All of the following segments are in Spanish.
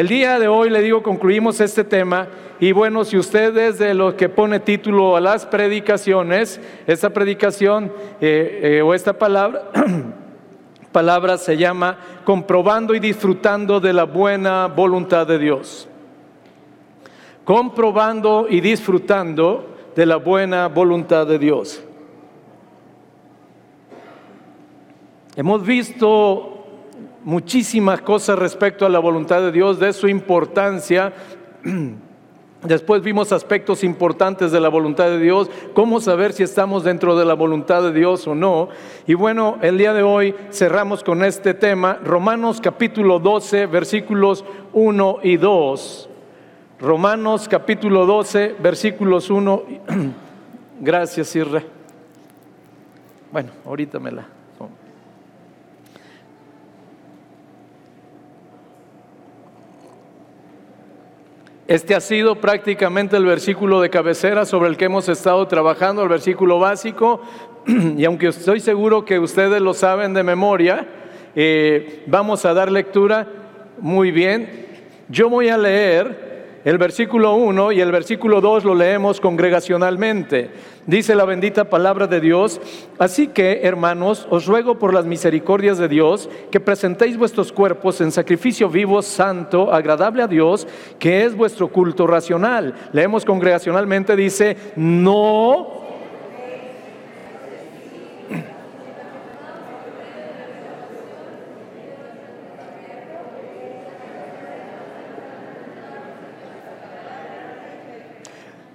El día de hoy le digo, concluimos este tema y bueno, si usted es de los que pone título a las predicaciones, esta predicación eh, eh, o esta palabra, palabra se llama comprobando y disfrutando de la buena voluntad de Dios. Comprobando y disfrutando de la buena voluntad de Dios. Hemos visto muchísimas cosas respecto a la voluntad de Dios, de su importancia. Después vimos aspectos importantes de la voluntad de Dios, cómo saber si estamos dentro de la voluntad de Dios o no. Y bueno, el día de hoy cerramos con este tema, Romanos capítulo 12, versículos 1 y 2. Romanos capítulo 12, versículos 1. Gracias, Irre. Bueno, ahorita me la... Este ha sido prácticamente el versículo de cabecera sobre el que hemos estado trabajando, el versículo básico, y aunque estoy seguro que ustedes lo saben de memoria, eh, vamos a dar lectura muy bien. Yo voy a leer el versículo 1 y el versículo 2 lo leemos congregacionalmente. Dice la bendita palabra de Dios, así que hermanos, os ruego por las misericordias de Dios que presentéis vuestros cuerpos en sacrificio vivo, santo, agradable a Dios, que es vuestro culto racional. Leemos congregacionalmente, dice, no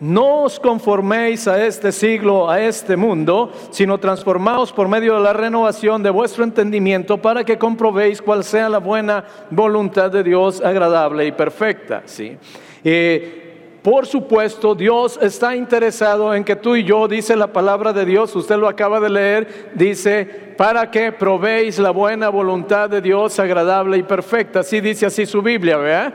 No os conforméis a este siglo, a este mundo, sino transformaos por medio de la renovación de vuestro entendimiento para que comprobéis cuál sea la buena voluntad de Dios agradable y perfecta. ¿sí? Eh, por supuesto, Dios está interesado en que tú y yo, dice la palabra de Dios, usted lo acaba de leer, dice, para que probéis la buena voluntad de Dios agradable y perfecta. Así dice así su Biblia, ¿verdad?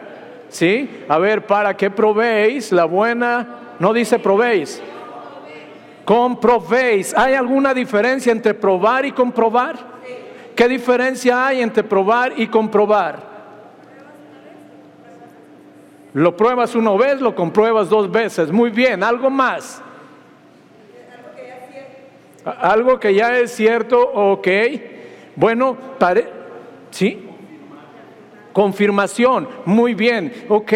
¿Sí? A ver, para que probéis la buena no dice probéis. Comprobéis. ¿Hay alguna diferencia entre probar y comprobar? ¿Qué diferencia hay entre probar y comprobar? Lo pruebas una vez, lo compruebas dos veces. Muy bien, algo más. Algo que ya es cierto, ok. Bueno, pare, ¿sí? Confirmación, muy bien, ok.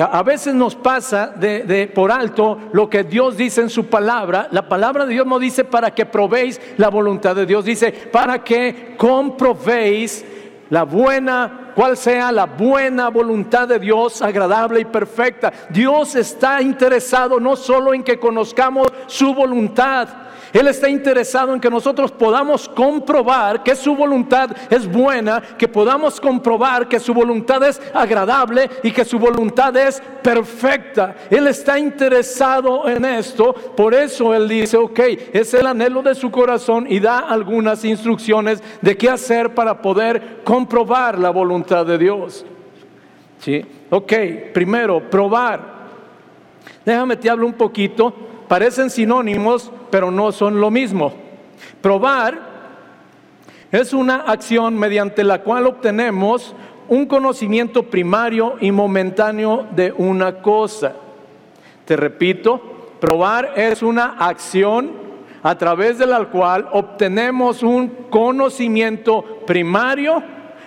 a veces nos pasa de, por alto lo que Dios dice en su palabra. La palabra de Dios no dice para que probéis la voluntad de Dios, dice para que comprobéis la buena, cuál sea la buena voluntad de Dios, agradable y perfecta. Dios está interesado no solo en que conozcamos su voluntad, él está interesado en que nosotros podamos comprobar que su voluntad es buena, que podamos comprobar que su voluntad es agradable y que su voluntad es perfecta. Él está interesado en esto, por eso Él dice, ok, es el anhelo de su corazón y da algunas instrucciones de qué hacer para poder comprobar la voluntad de Dios. ¿Sí? Ok, primero, probar. Déjame te hablo un poquito parecen sinónimos, pero no son lo mismo. Probar es una acción mediante la cual obtenemos un conocimiento primario y momentáneo de una cosa. Te repito, probar es una acción a través de la cual obtenemos un conocimiento primario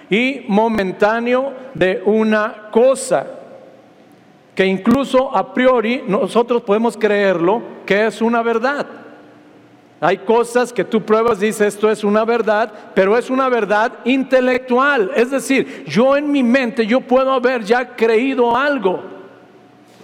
y momentáneo de una cosa que incluso a priori nosotros podemos creerlo que es una verdad. Hay cosas que tú pruebas, dices esto es una verdad, pero es una verdad intelectual. Es decir, yo en mi mente, yo puedo haber ya creído algo.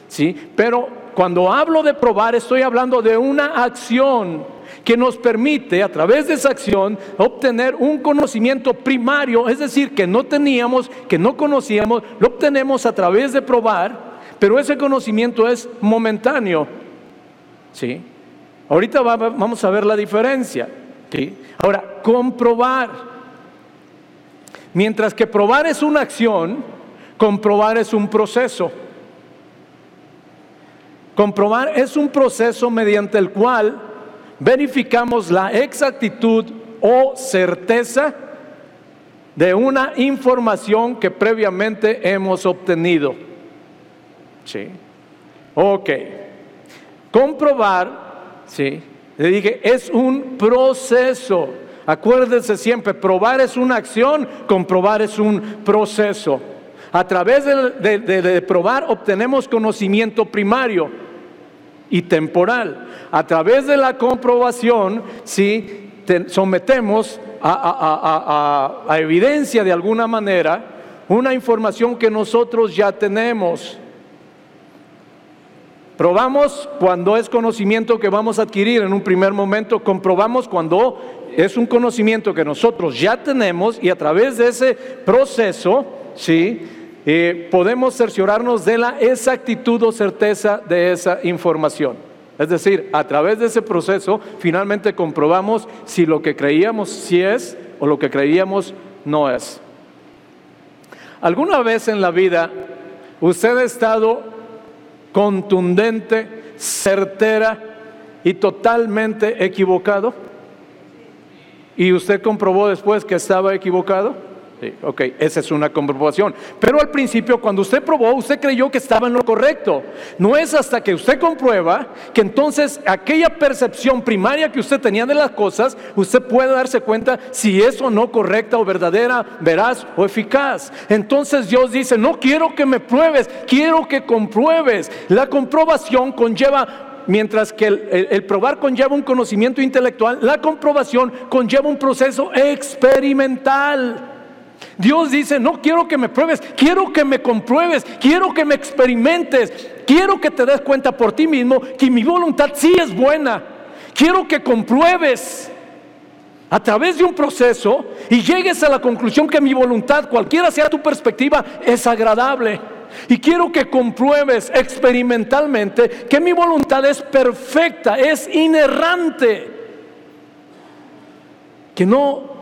¿Sí? Pero cuando hablo de probar, estoy hablando de una acción que nos permite a través de esa acción obtener un conocimiento primario, es decir, que no teníamos, que no conocíamos, lo obtenemos a través de probar pero ese conocimiento es momentáneo. ¿Sí? Ahorita vamos a ver la diferencia. ¿sí? Ahora, comprobar. Mientras que probar es una acción, comprobar es un proceso. Comprobar es un proceso mediante el cual verificamos la exactitud o certeza de una información que previamente hemos obtenido. Sí. Ok. Comprobar, sí. Le dije, es un proceso. Acuérdense siempre, probar es una acción, comprobar es un proceso. A través de, probar obtenemos conocimiento primario y temporal. A través de la comprobación, sí, sometemos a, evidencia de alguna manera una información que nosotros ya tenemos. Probamos cuando es conocimiento que vamos a adquirir en un primer momento, comprobamos cuando es un conocimiento que nosotros ya tenemos y a través de ese proceso, ¿sí? Eh, podemos cerciorarnos de la exactitud o certeza de esa información. Es decir, a través de ese proceso finalmente comprobamos si lo que creíamos sí es o lo que creíamos no es. ¿Alguna vez en la vida usted ha estado contundente, certera y totalmente equivocado? ¿Y usted comprobó después que estaba equivocado? Ok, esa es una comprobación. Pero al principio, cuando usted probó, usted creyó que estaba en lo correcto. No es hasta que usted comprueba que entonces aquella percepción primaria que usted tenía de las cosas, usted puede darse cuenta si es o no correcta o verdadera, veraz o eficaz. Entonces Dios dice, no quiero que me pruebes, quiero que compruebes. La comprobación conlleva mientras que el, el, probar conlleva un conocimiento intelectual, la comprobación conlleva un proceso experimental. Dios dice, no quiero que me pruebes, quiero que me compruebes, quiero que me experimentes, quiero que te des cuenta por ti mismo que mi voluntad sí es buena. Quiero que compruebes a través de un proceso y llegues a la conclusión que mi voluntad, cualquiera sea tu perspectiva, es agradable. Y quiero que compruebes experimentalmente que mi voluntad es perfecta, es inerrante, que no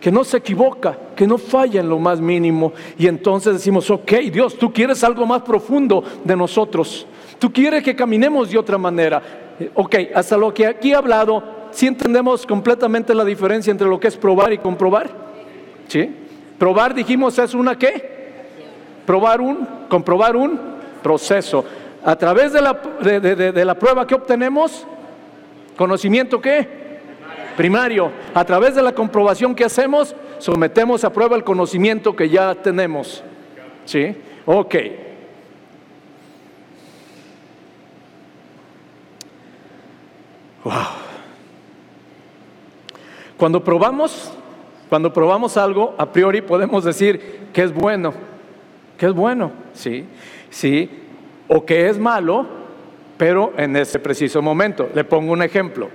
que no se equivoca, que no falla en lo más mínimo. Y entonces decimos, ok, Dios, tú quieres algo más profundo de nosotros. Tú quieres que caminemos de otra manera. Eh, ok, hasta lo que aquí he hablado, ¿sí entendemos completamente la diferencia entre lo que es probar y comprobar? ¿Sí? Probar, dijimos, es una qué? Probar un, comprobar un proceso. A través de la, de la prueba que obtenemos, conocimiento qué? Primario. A través de la comprobación que hacemos, sometemos a prueba el conocimiento que ya tenemos. ¿Sí? Ok. Wow. Cuando probamos, cuando probamos algo, a priori podemos decir que es bueno, que es bueno, sí, sí, o que es malo, pero en ese preciso momento. Le pongo un ejemplo.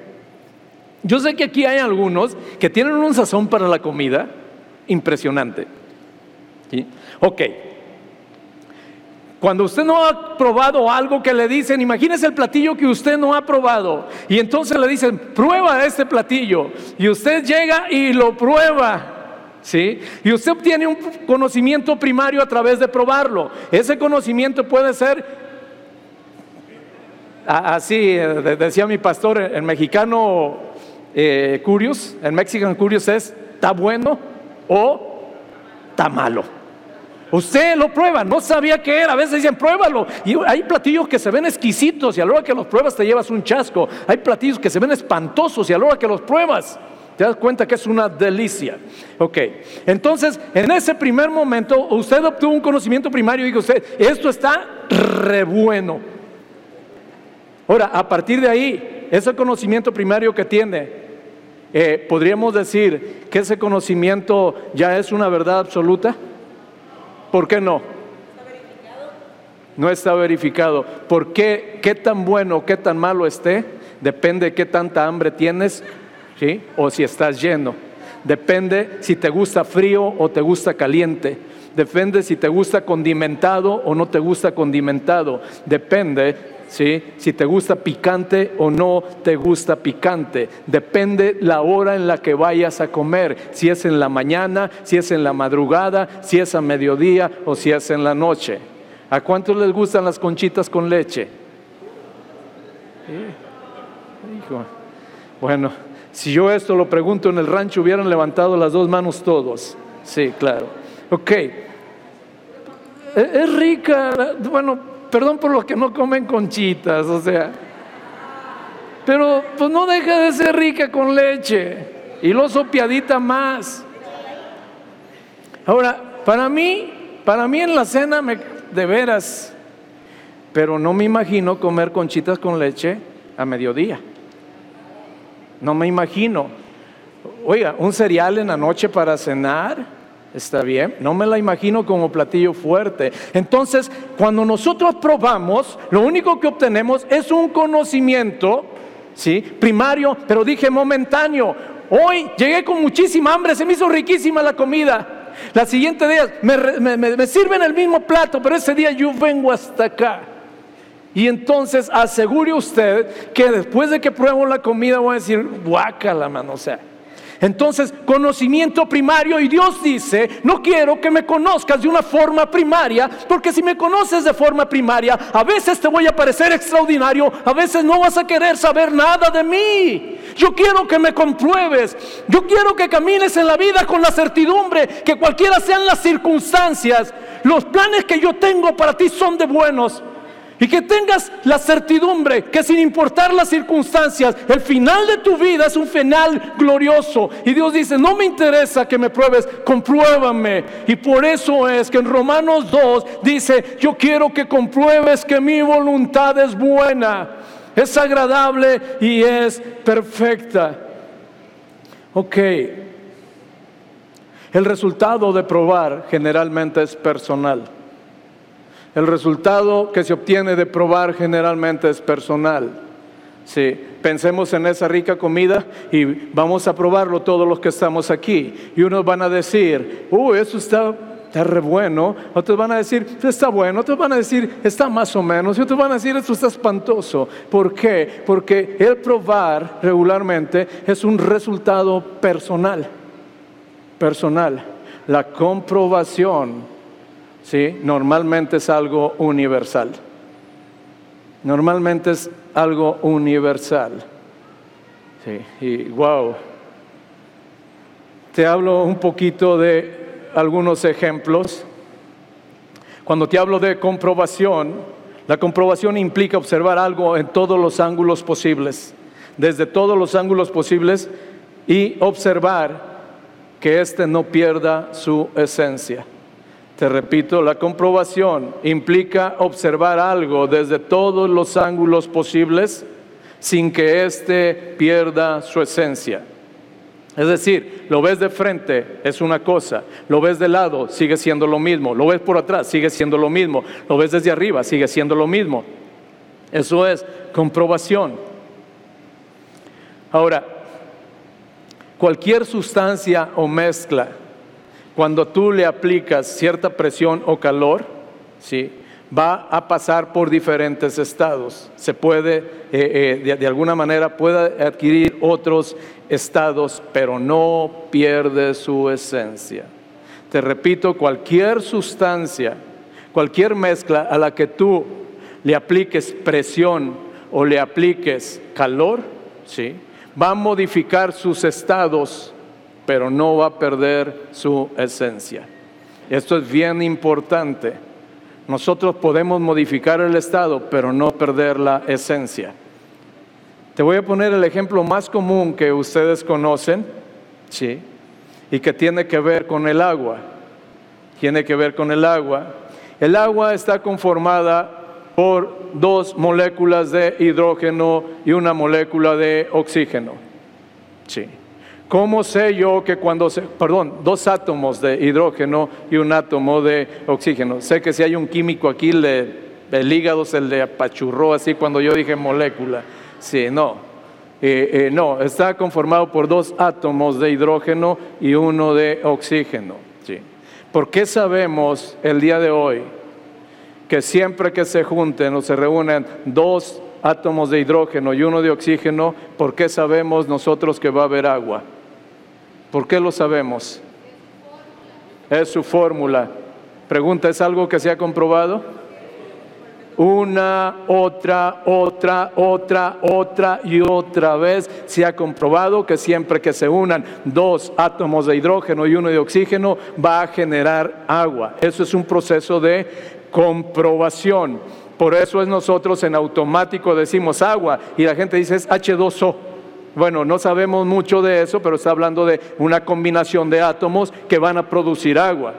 Yo sé que aquí hay algunos que tienen un sazón para la comida impresionante. Ok. Cuando usted no ha probado algo que le dicen, imagínese el platillo que usted no ha probado. Y entonces le dicen, prueba este platillo. Y usted llega y lo prueba. ¿Sí? Y usted obtiene un conocimiento primario a través de probarlo. Ese conocimiento puede ser, así eh, decía mi pastor, el mexicano eh, curious, el Mexican Curious es, ¿está bueno o está malo? Usted lo prueba, no sabía qué era, a veces dicen pruébalo. Y hay platillos que se ven exquisitos y a la hora que los pruebas te llevas un chasco. Hay platillos que se ven espantosos y a la hora que los pruebas te das cuenta que es una delicia. Ok, entonces en ese primer momento usted obtuvo un conocimiento primario y dijo usted, esto está re bueno. Ahora, a partir de ahí, ese conocimiento primario que tiene, eh, ¿podríamos decir que ese conocimiento ya es una verdad absoluta? ¿Por qué no? No está verificado. ¿Por qué? ¿Qué tan bueno o qué tan malo esté? Depende de qué tanta hambre tienes, ¿sí? O si estás lleno. Depende si te gusta frío o te gusta caliente. Depende si te gusta condimentado o no te gusta condimentado. Depende si te gusta picante o no te gusta picante. Depende la hora en la que vayas a comer. Si es en la mañana, si es en la madrugada, si es a mediodía o si es en la noche. ¿A cuántos les gustan las conchitas con leche? Bueno, si yo esto lo pregunto en el rancho, hubieran levantado las dos manos todos. Sí, claro. Ok. E-, es rica, bueno, perdón por los que no comen conchitas, o sea. Pero pues no deja de ser rica con leche y lo sopiadita más. Ahora, para mí, para mí en la cena me, de veras, pero no me imagino comer conchitas con leche a mediodía. No me imagino. Oiga, un cereal en la noche para cenar, está bien. No me la imagino como platillo fuerte. Entonces, cuando nosotros probamos, lo único que obtenemos es un conocimiento, ¿sí? Primario, pero dije momentáneo. Hoy llegué con muchísima hambre, se me hizo riquísima la comida. La siguiente día me, sirven el mismo plato, pero ese día yo vengo hasta acá. Y entonces asegure usted que después de que pruebo la comida voy a decir, guácala, mano, o sea. Entonces, conocimiento primario y Dios dice, no quiero que me conozcas de una forma primaria, porque si me conoces de forma primaria, a veces te voy a parecer extraordinario, a veces no vas a querer saber nada de mí. Yo quiero que me compruebes, yo quiero que camines en la vida con la certidumbre que cualquiera sean las circunstancias, los planes que yo tengo para ti son de buenos y que tengas la certidumbre que sin importar las circunstancias, el final de tu vida es un final glorioso. Y Dios dice, no me interesa que me pruebes, compruébame. Y por eso es que en Romanos 2 dice, yo quiero que compruebes que mi voluntad es buena, es agradable y es perfecta. Ok. El resultado de probar generalmente es personal. El resultado que se obtiene de probar generalmente es personal. Sí, pensemos en esa rica comida y vamos a probarlo todos los que estamos aquí. Y unos van a decir, uy, eso está, está re bueno. Otros van a decir, está bueno. Otros van a decir, está más o menos. Y otros van a decir, esto está espantoso. ¿Por qué? Porque el probar regularmente es un resultado personal. Personal. La comprobación ¿sí? Normalmente es algo universal. Normalmente es algo universal. Sí, y wow. Te hablo un poquito de algunos ejemplos. Cuando te hablo de comprobación, la comprobación implica observar algo en todos los ángulos posibles, desde todos los ángulos posibles y observar que éste no pierda su esencia. Te repito, la comprobación implica observar algo desde todos los ángulos posibles sin que éste pierda su esencia. Es decir, lo ves de frente, es una cosa, lo ves de lado, sigue siendo lo mismo, lo ves por atrás, sigue siendo lo mismo, lo ves desde arriba, sigue siendo lo mismo. Eso es comprobación. Ahora, cualquier sustancia o mezcla cuando tú le aplicas cierta presión o calor, ¿sí? va a pasar por diferentes estados. Se puede, eh, eh, de, alguna manera, puede adquirir otros estados, pero no pierde su esencia. Te repito, cualquier sustancia, cualquier mezcla a la que tú le apliques presión o le apliques calor, ¿sí? va a modificar sus estados pero no va a perder su esencia. Esto es bien importante. Nosotros podemos modificar el estado, pero no perder la esencia. Te voy a poner el ejemplo más común que ustedes conocen, ¿sí? Y que tiene que ver con el agua. Tiene que ver con el agua. El agua está conformada por dos moléculas de hidrógeno y una molécula de oxígeno. Sí. ¿Cómo sé yo que cuando se, perdón, dos átomos de hidrógeno y un átomo de oxígeno? Sé que si hay un químico aquí, el hígado se le apachurró así cuando yo dije molécula. Sí, no. Eh, eh, no, está conformado por dos átomos de hidrógeno y uno de oxígeno. Sí. ¿Por qué sabemos el día de hoy que siempre que se junten o se reúnen dos átomos de hidrógeno y uno de oxígeno, ¿por qué sabemos nosotros que va a haber agua? ¿Por qué lo sabemos? Es su fórmula. Pregunta, ¿es algo que se ha comprobado? una, otra, otra, otra, otra y otra vez se ha comprobado que siempre que se unan dos átomos de hidrógeno y uno de oxígeno va a generar agua. Eso es un proceso de comprobación. Por eso es nosotros en automático decimos agua y la gente dice es H2O. Bueno, no sabemos mucho de eso, pero está hablando de una combinación de átomos que van a producir agua.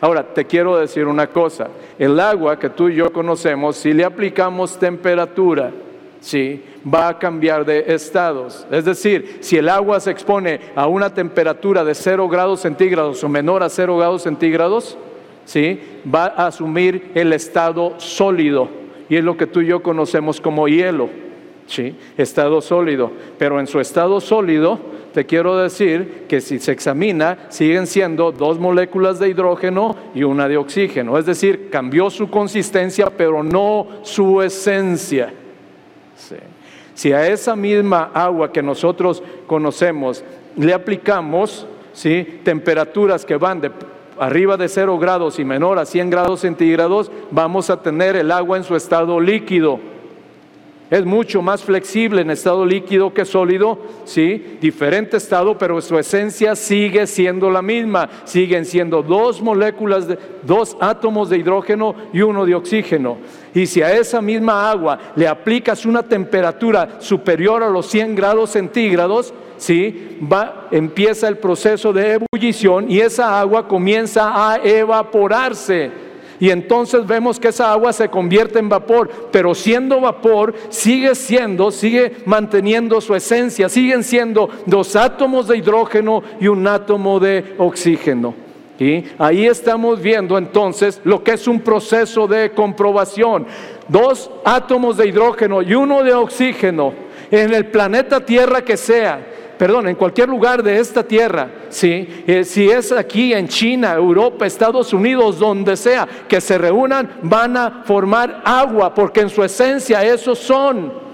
Ahora, te quiero decir una cosa, el agua que tú y yo conocemos, si le aplicamos temperatura, ¿sí? va a cambiar de estados. Es decir, si el agua se expone a una temperatura de 0 grados centígrados o menor a 0 grados centígrados, ¿sí? va a asumir el estado sólido. Y es lo que tú y yo conocemos como hielo. ¿Sí? Estado sólido. Pero en su estado sólido te quiero decir que si se examina, siguen siendo dos moléculas de hidrógeno y una de oxígeno. Es decir, cambió su consistencia, pero no su esencia. Si a esa misma agua que nosotros conocemos le aplicamos ¿sí? temperaturas que van de arriba de 0 grados y menor a 100 grados centígrados, vamos a tener el agua en su estado líquido es mucho más flexible en estado líquido que sólido, sí, diferente estado, pero su esencia sigue siendo la misma. Siguen siendo dos moléculas, de, dos átomos de hidrógeno y uno de oxígeno. Y si a esa misma agua le aplicas una temperatura superior a los 100 grados centígrados, sí, va, empieza el proceso de ebullición y esa agua comienza a evaporarse y entonces vemos que esa agua se convierte en vapor, pero siendo vapor sigue siendo, sigue manteniendo su esencia, siguen siendo dos átomos de hidrógeno y un átomo de oxígeno. Y ahí estamos viendo entonces lo que es un proceso de comprobación. Dos átomos de hidrógeno y uno de oxígeno en el planeta Tierra que sea perdón, en cualquier lugar de esta tierra, ¿sí? Eh, si es aquí en China, Europa, Estados Unidos, donde sea, que se reúnan, van a formar agua, porque en su esencia esos son.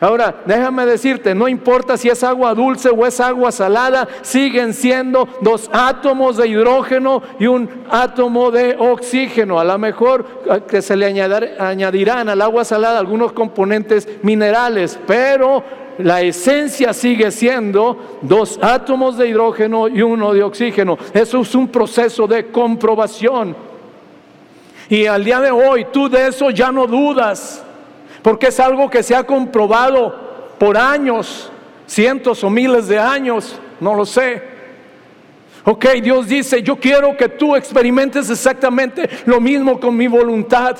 Ahora, déjame decirte, no importa si es agua dulce o es agua salada, siguen siendo dos átomos de hidrógeno y un átomo de oxígeno. A lo mejor eh, que se le añadirán al agua salada algunos componentes minerales, pero la esencia sigue siendo dos átomos de hidrógeno y uno de oxígeno. Eso es un proceso de comprobación. Y al día de hoy tú de eso ya no dudas, porque es algo que se ha comprobado por años, cientos o miles de años, no lo sé. Ok, Dios dice, yo quiero que tú experimentes exactamente lo mismo con mi voluntad.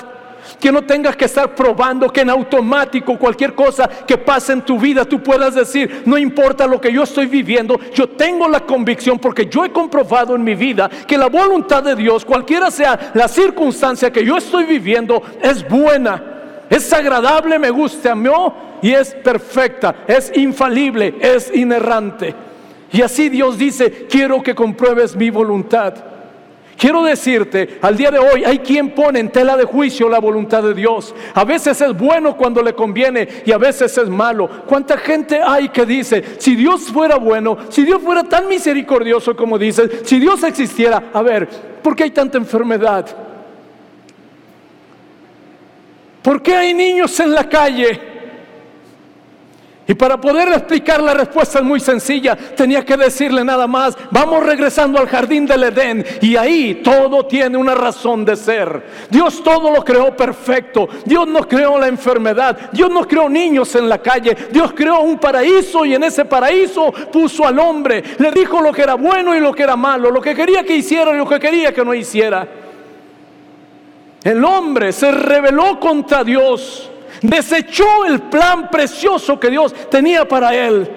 Que no tengas que estar probando que en automático cualquier cosa que pase en tu vida tú puedas decir, no importa lo que yo estoy viviendo, yo tengo la convicción porque yo he comprobado en mi vida que la voluntad de Dios, cualquiera sea la circunstancia que yo estoy viviendo, es buena, es agradable, me gusta mí y es perfecta, es infalible, es inerrante. Y así Dios dice, quiero que compruebes mi voluntad. Quiero decirte, al día de hoy hay quien pone en tela de juicio la voluntad de Dios. A veces es bueno cuando le conviene y a veces es malo. ¿Cuánta gente hay que dice, si Dios fuera bueno, si Dios fuera tan misericordioso como dices, si Dios existiera, a ver, ¿por qué hay tanta enfermedad? ¿Por qué hay niños en la calle? Y para poder explicar la respuesta es muy sencilla. Tenía que decirle nada más, vamos regresando al jardín del Edén y ahí todo tiene una razón de ser. Dios todo lo creó perfecto. Dios no creó la enfermedad. Dios no creó niños en la calle. Dios creó un paraíso y en ese paraíso puso al hombre. Le dijo lo que era bueno y lo que era malo, lo que quería que hiciera y lo que quería que no hiciera. El hombre se rebeló contra Dios desechó el plan precioso que Dios tenía para él.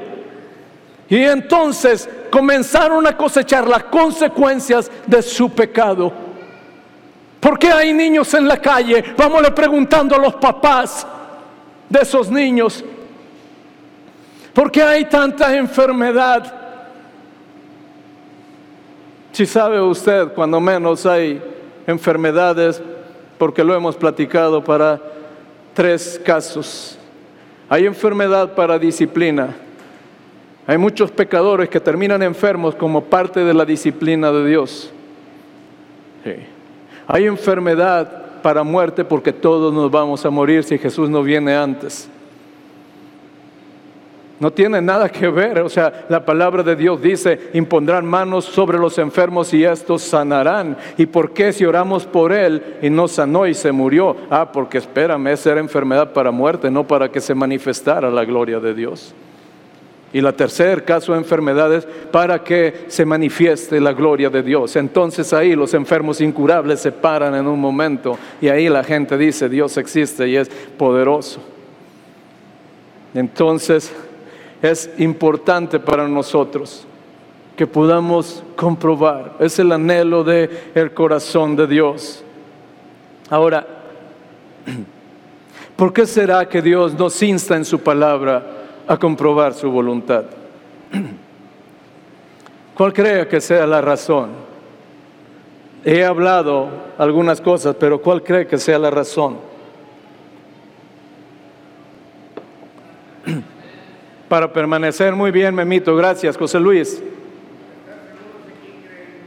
Y entonces comenzaron a cosechar las consecuencias de su pecado. ¿Por qué hay niños en la calle? Vámonos preguntando a los papás de esos niños. ¿Por qué hay tanta enfermedad? Si sabe usted, cuando menos hay enfermedades, porque lo hemos platicado para tres casos. Hay enfermedad para disciplina. Hay muchos pecadores que terminan enfermos como parte de la disciplina de Dios. Hay enfermedad para muerte porque todos nos vamos a morir si Jesús no viene antes. No tiene nada que ver, o sea, la palabra de Dios dice, impondrán manos sobre los enfermos y estos sanarán. ¿Y por qué si oramos por él y no sanó y se murió? Ah, porque espérame, esa era enfermedad para muerte, no para que se manifestara la gloria de Dios. Y la tercer caso de enfermedades para que se manifieste la gloria de Dios. Entonces ahí los enfermos incurables se paran en un momento y ahí la gente dice, Dios existe y es poderoso. Entonces, es importante para nosotros que podamos comprobar. Es el anhelo del el corazón de Dios. Ahora, ¿por qué será que Dios nos insta en su palabra a comprobar su voluntad? ¿Cuál cree que sea la razón? He hablado algunas cosas, pero ¿cuál cree que sea la razón? Para permanecer muy bien, Memito. Gracias, José Luis.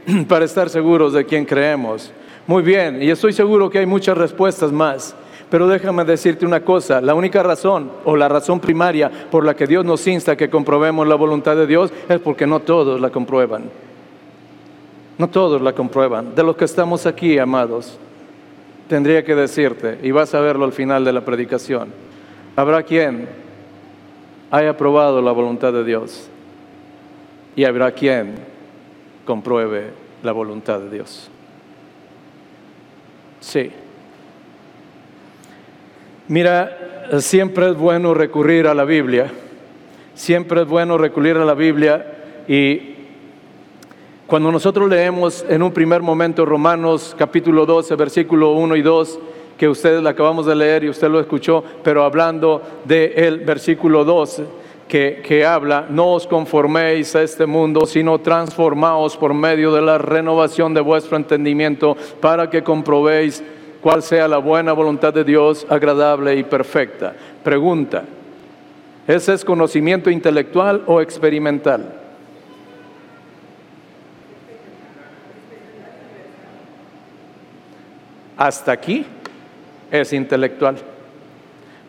Para estar seguros de quién creemos. Muy bien, y estoy seguro que hay muchas respuestas más. Pero déjame decirte una cosa, la única razón o la razón primaria por la que Dios nos insta que comprobemos la voluntad de Dios es porque no todos la comprueban. No todos la comprueban. De los que estamos aquí, amados, tendría que decirte, y vas a verlo al final de la predicación, habrá quien haya probado la voluntad de Dios y habrá quien compruebe la voluntad de Dios. Sí. Mira, siempre es bueno recurrir a la Biblia, siempre es bueno recurrir a la Biblia y cuando nosotros leemos en un primer momento Romanos capítulo 12, versículo 1 y 2, que ustedes la acabamos de leer y usted lo escuchó, pero hablando del versículo 12, que, que, habla, no os conforméis a este mundo, sino transformaos por medio de la renovación de vuestro entendimiento para que comprobéis cuál sea la buena voluntad de Dios, agradable y perfecta. Pregunta, ¿ese es conocimiento intelectual o experimental? Hasta aquí es intelectual.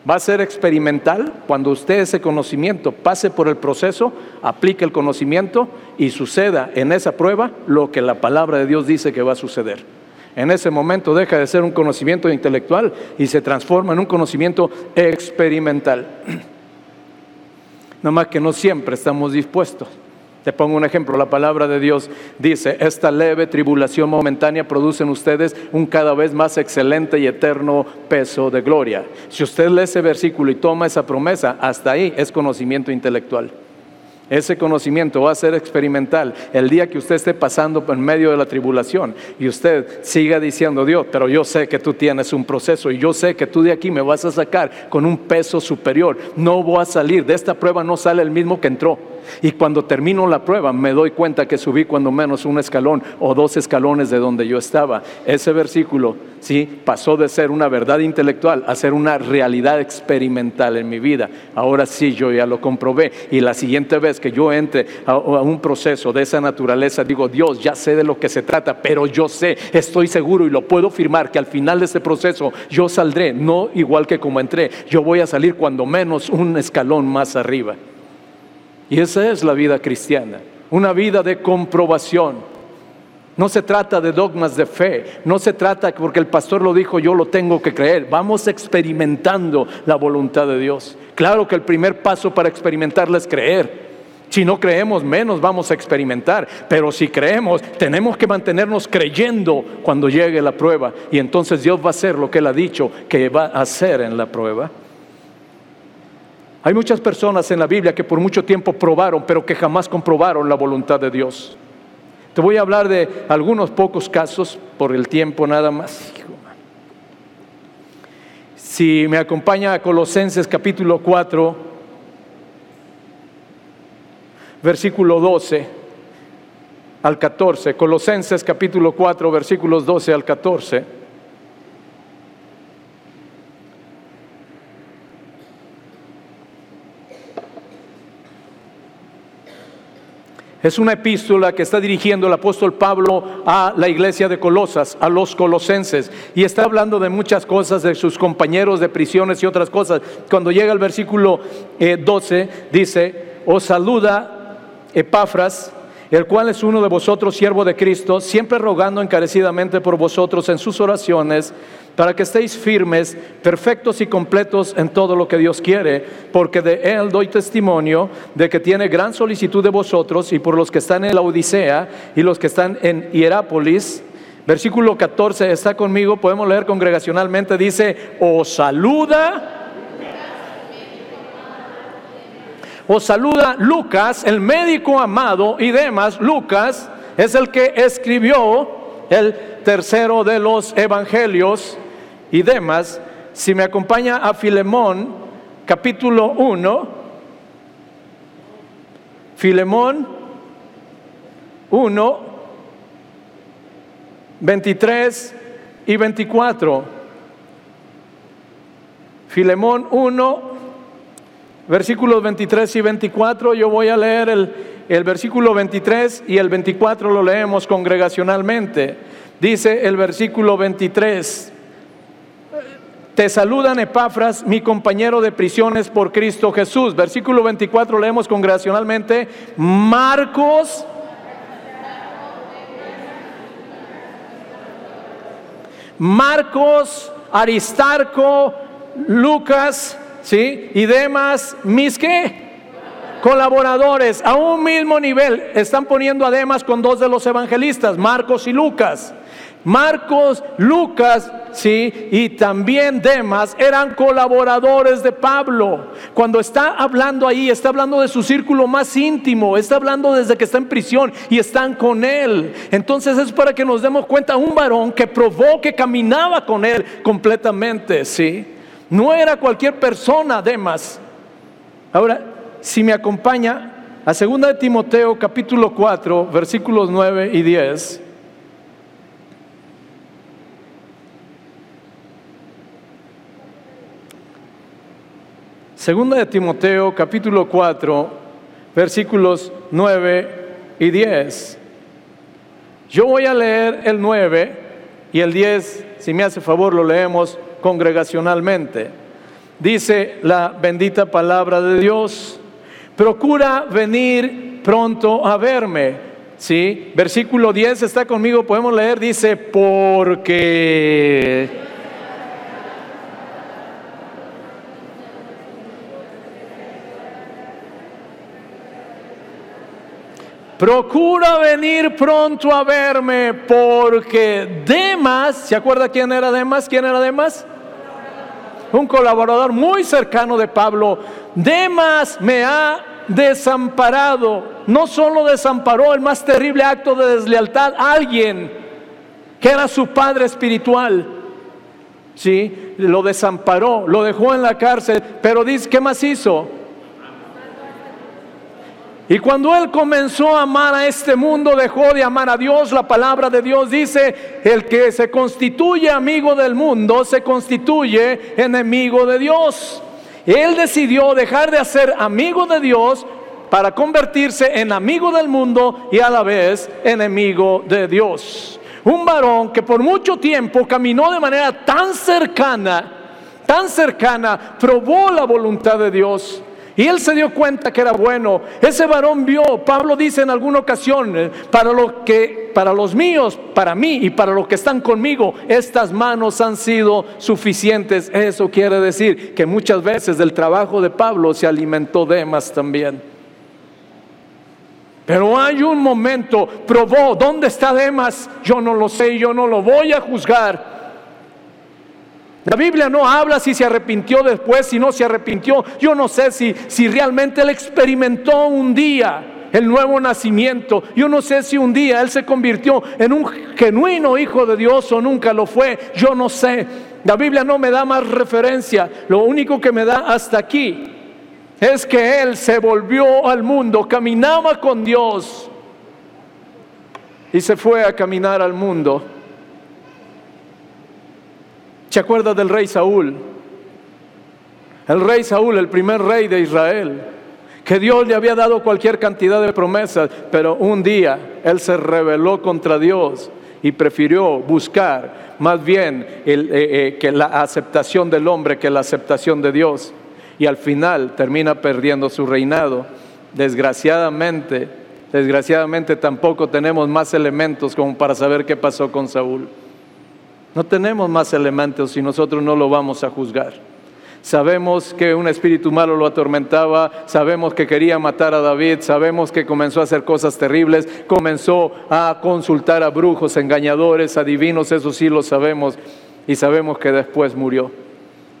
Va a ser experimental cuando usted ese conocimiento pase por el proceso, aplique el conocimiento y suceda en esa prueba lo que la palabra de Dios dice que va a suceder. En ese momento deja de ser un conocimiento intelectual y se transforma en un conocimiento experimental. Nada más que no siempre estamos dispuestos. Te pongo un ejemplo, la palabra de Dios dice, esta leve tribulación momentánea produce en ustedes un cada vez más excelente y eterno peso de gloria. Si usted lee ese versículo y toma esa promesa, hasta ahí es conocimiento intelectual. Ese conocimiento va a ser experimental el día que usted esté pasando en medio de la tribulación y usted siga diciendo, Dios, pero yo sé que tú tienes un proceso y yo sé que tú de aquí me vas a sacar con un peso superior. No voy a salir, de esta prueba no sale el mismo que entró. Y cuando termino la prueba me doy cuenta que subí cuando menos un escalón o dos escalones de donde yo estaba. Ese versículo, sí, pasó de ser una verdad intelectual a ser una realidad experimental en mi vida. Ahora sí, yo ya lo comprobé. Y la siguiente vez que yo entre a, un proceso de esa naturaleza, digo, Dios, ya sé de lo que se trata, pero yo sé, estoy seguro y lo puedo firmar que al final de este proceso yo saldré, no igual que como entré, yo voy a salir cuando menos un escalón más arriba. Y esa es la vida cristiana, una vida de comprobación. No se trata de dogmas de fe, no se trata porque el pastor lo dijo, yo lo tengo que creer. Vamos experimentando la voluntad de Dios. Claro que el primer paso para experimentarla es creer. Si no creemos, menos vamos a experimentar. Pero si creemos, tenemos que mantenernos creyendo cuando llegue la prueba. Y entonces Dios va a hacer lo que Él ha dicho que va a hacer en la prueba. Hay muchas personas en la Biblia que por mucho tiempo probaron, pero que jamás comprobaron la voluntad de Dios. Te voy a hablar de algunos pocos casos por el tiempo nada más. Si me acompaña a Colosenses capítulo 4, versículo 12 al 14. Colosenses capítulo 4, versículos 12 al 14. Es una epístola que está dirigiendo el apóstol Pablo a la iglesia de Colosas, a los colosenses, y está hablando de muchas cosas, de sus compañeros de prisiones y otras cosas. Cuando llega el versículo 12, eh, dice, os saluda Epafras, el cual es uno de vosotros, siervo de Cristo, siempre rogando encarecidamente por vosotros en sus oraciones, para que estéis firmes, perfectos y completos en todo lo que Dios quiere, porque de Él doy testimonio de que tiene gran solicitud de vosotros y por los que están en la Odisea y los que están en Hierápolis. Versículo 14 está conmigo, podemos leer congregacionalmente, dice, os saluda. Os saluda Lucas, el médico amado, y demás, Lucas es el que escribió el tercero de los evangelios y demás. Si me acompaña a Filemón, capítulo 1, Filemón 1, 23 y 24. Filemón 1, versículos 23 y 24. Yo voy a leer el, el versículo 23 y el 24 lo leemos congregacionalmente. Dice el versículo 23. Te saludan Epafras, mi compañero de prisiones por Cristo Jesús. Versículo 24 leemos congregacionalmente. Marcos. Marcos, Aristarco, Lucas, ¿sí? Y demás, mis qué? Colaboradores a un mismo nivel. Están poniendo además con dos de los evangelistas, Marcos y Lucas. Marcos, Lucas, sí, y también Demas eran colaboradores de Pablo. Cuando está hablando ahí, está hablando de su círculo más íntimo, está hablando desde que está en prisión y están con él. Entonces es para que nos demos cuenta un varón que probó que caminaba con él completamente, sí. No era cualquier persona, Demas. Ahora, si me acompaña a 2 de Timoteo capítulo 4, versículos 9 y 10. Segunda de Timoteo capítulo 4, versículos 9 y 10. Yo voy a leer el 9 y el 10, si me hace favor, lo leemos congregacionalmente. Dice la bendita palabra de Dios, procura venir pronto a verme. ¿Sí? Versículo 10 está conmigo, podemos leer, dice, porque... Procura venir pronto a verme porque Demas, ¿se acuerda quién era Demas? ¿Quién era Demas? Un colaborador muy cercano de Pablo, Demas me ha desamparado. No solo desamparó el más terrible acto de deslealtad, alguien que era su padre espiritual. Sí, lo desamparó, lo dejó en la cárcel, pero dice, ¿qué más hizo? Y cuando él comenzó a amar a este mundo, dejó de amar a Dios. La palabra de Dios dice, el que se constituye amigo del mundo, se constituye enemigo de Dios. Él decidió dejar de ser amigo de Dios para convertirse en amigo del mundo y a la vez enemigo de Dios. Un varón que por mucho tiempo caminó de manera tan cercana, tan cercana, probó la voluntad de Dios y él se dio cuenta que era bueno. Ese varón vio, Pablo dice en alguna ocasión, eh, para lo que para los míos, para mí y para los que están conmigo, estas manos han sido suficientes. Eso quiere decir que muchas veces del trabajo de Pablo se alimentó Demas también. Pero hay un momento, probó, ¿dónde está Demas? Yo no lo sé, yo no lo voy a juzgar. La Biblia no habla si se arrepintió después, si no se arrepintió. Yo no sé si, si realmente él experimentó un día el nuevo nacimiento. Yo no sé si un día él se convirtió en un genuino hijo de Dios o nunca lo fue. Yo no sé. La Biblia no me da más referencia. Lo único que me da hasta aquí es que él se volvió al mundo, caminaba con Dios y se fue a caminar al mundo. ¿Se acuerda del rey Saúl? El rey Saúl, el primer rey de Israel, que Dios le había dado cualquier cantidad de promesas, pero un día él se rebeló contra Dios y prefirió buscar más bien eh, eh, que la aceptación del hombre que la aceptación de Dios. Y al final termina perdiendo su reinado. Desgraciadamente, desgraciadamente tampoco tenemos más elementos como para saber qué pasó con Saúl. No tenemos más elementos y nosotros no lo vamos a juzgar. Sabemos que un espíritu malo lo atormentaba, sabemos que quería matar a David, sabemos que comenzó a hacer cosas terribles, comenzó a consultar a brujos, engañadores, adivinos, eso sí lo sabemos, y sabemos que después murió.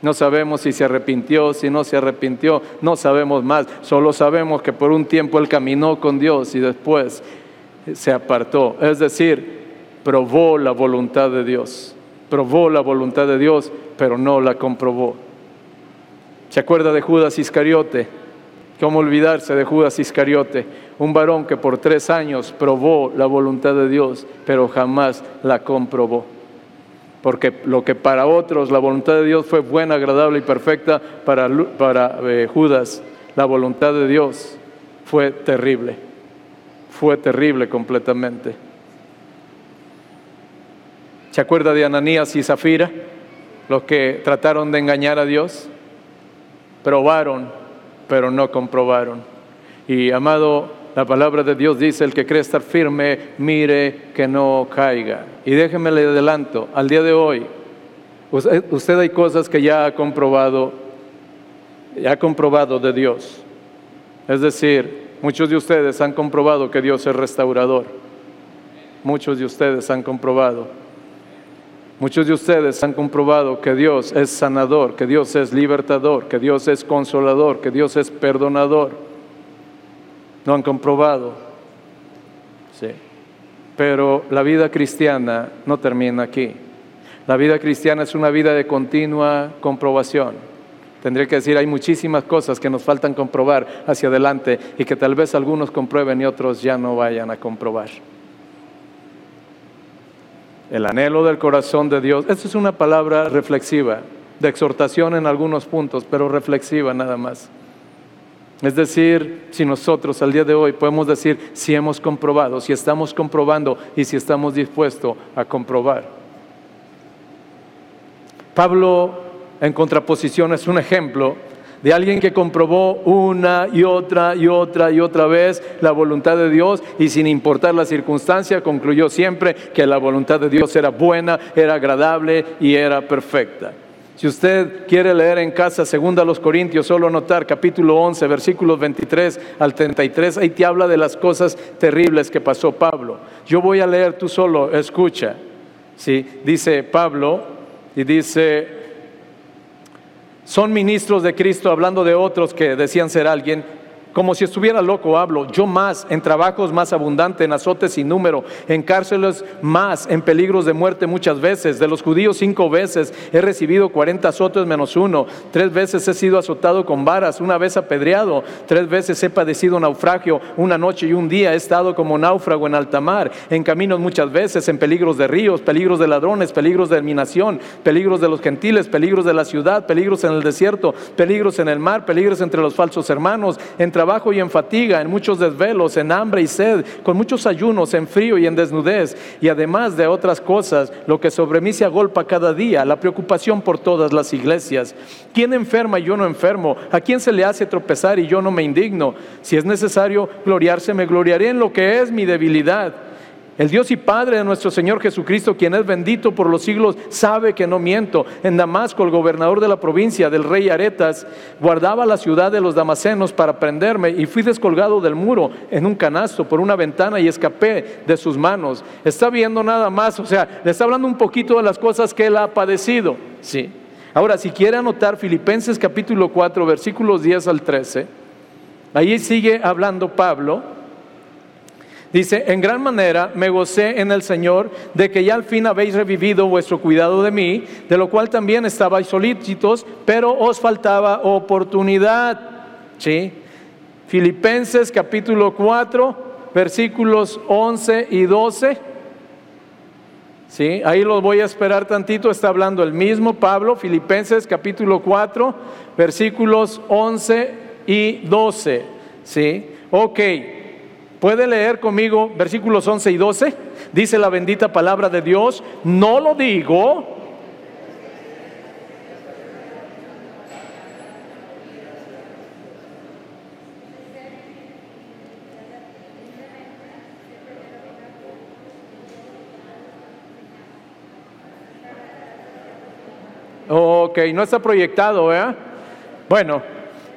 No sabemos si se arrepintió, si no se arrepintió, no sabemos más, solo sabemos que por un tiempo él caminó con Dios y después se apartó, es decir, probó la voluntad de Dios, probó la voluntad de Dios, pero no la comprobó. ¿Se acuerda de Judas Iscariote? ¿Cómo olvidarse de Judas Iscariote? Un varón que por tres años probó la voluntad de Dios, pero jamás la comprobó. Porque lo que para otros la voluntad de Dios fue buena, agradable y perfecta, para, para eh, Judas la voluntad de Dios fue terrible. Fue terrible completamente. ¿Se acuerda de Ananías y Zafira? Los que trataron de engañar a Dios probaron, pero no comprobaron. Y amado, la palabra de Dios dice, el que cree estar firme, mire que no caiga. Y déjeme le adelanto, al día de hoy, usted, hay cosas que ya ha comprobado, ya ha comprobado de Dios. Es decir, muchos de ustedes han comprobado que Dios es restaurador. Muchos de ustedes han comprobado Muchos de ustedes han comprobado que Dios es sanador, que Dios es libertador, que Dios es consolador, que Dios es perdonador. ¿No han comprobado? Sí. Pero la vida cristiana no termina aquí. La vida cristiana es una vida de continua comprobación. Tendría que decir, hay muchísimas cosas que nos faltan comprobar hacia adelante y que tal vez algunos comprueben y otros ya no vayan a comprobar el anhelo del corazón de Dios. Esta es una palabra reflexiva, de exhortación en algunos puntos, pero reflexiva nada más. Es decir, si nosotros al día de hoy podemos decir si hemos comprobado, si estamos comprobando y si estamos dispuestos a comprobar. Pablo, en contraposición, es un ejemplo de alguien que comprobó una y otra y otra y otra vez la voluntad de Dios y sin importar la circunstancia concluyó siempre que la voluntad de Dios era buena, era agradable y era perfecta. Si usted quiere leer en casa segunda los Corintios, solo anotar capítulo 11, versículos 23 al 33, ahí te habla de las cosas terribles que pasó Pablo. Yo voy a leer tú solo, escucha. ¿sí? Dice Pablo y dice son ministros de Cristo hablando de otros que decían ser alguien como si estuviera loco hablo, yo más, en trabajos más abundante, en azotes sin número, en cárceles más, en peligros de muerte muchas veces. De los judíos cinco veces he recibido cuarenta azotes menos uno. Tres veces he sido azotado con varas, una vez apedreado. Tres veces he padecido naufragio, una noche y un día he estado como náufrago en alta mar, en caminos muchas veces, en peligros de ríos, peligros de ladrones, peligros de eliminación, peligros de los gentiles, peligros de la ciudad, peligros en el desierto, peligros en el mar, peligros entre los falsos hermanos, entre trabajo y en fatiga, en muchos desvelos, en hambre y sed, con muchos ayunos, en frío y en desnudez, y además de otras cosas, lo que sobre mí se agolpa cada día, la preocupación por todas las iglesias. ¿Quién enferma y yo no enfermo? ¿A quién se le hace tropezar y yo no me indigno? Si es necesario gloriarse, me gloriaré en lo que es mi debilidad. El Dios y Padre de nuestro Señor Jesucristo, quien es bendito por los siglos, sabe que no miento. En Damasco, el gobernador de la provincia del rey Aretas guardaba la ciudad de los damasenos para prenderme y fui descolgado del muro en un canasto por una ventana y escapé de sus manos. Está viendo nada más, o sea, le está hablando un poquito de las cosas que él ha padecido. Sí. Ahora, si quiere anotar Filipenses capítulo 4, versículos 10 al 13, ahí sigue hablando Pablo Dice, en gran manera me gocé en el Señor de que ya al fin habéis revivido vuestro cuidado de mí, de lo cual también estabais solícitos, pero os faltaba oportunidad. ¿Sí? Filipenses capítulo 4, versículos 11 y 12. ¿Sí? Ahí los voy a esperar tantito, está hablando el mismo Pablo, Filipenses capítulo 4, versículos 11 y 12. ¿Sí? Ok. ¿Puede leer conmigo versículos 11 y 12? Dice la bendita palabra de Dios, no lo digo Ok, no está proyectado, ¿eh? Bueno,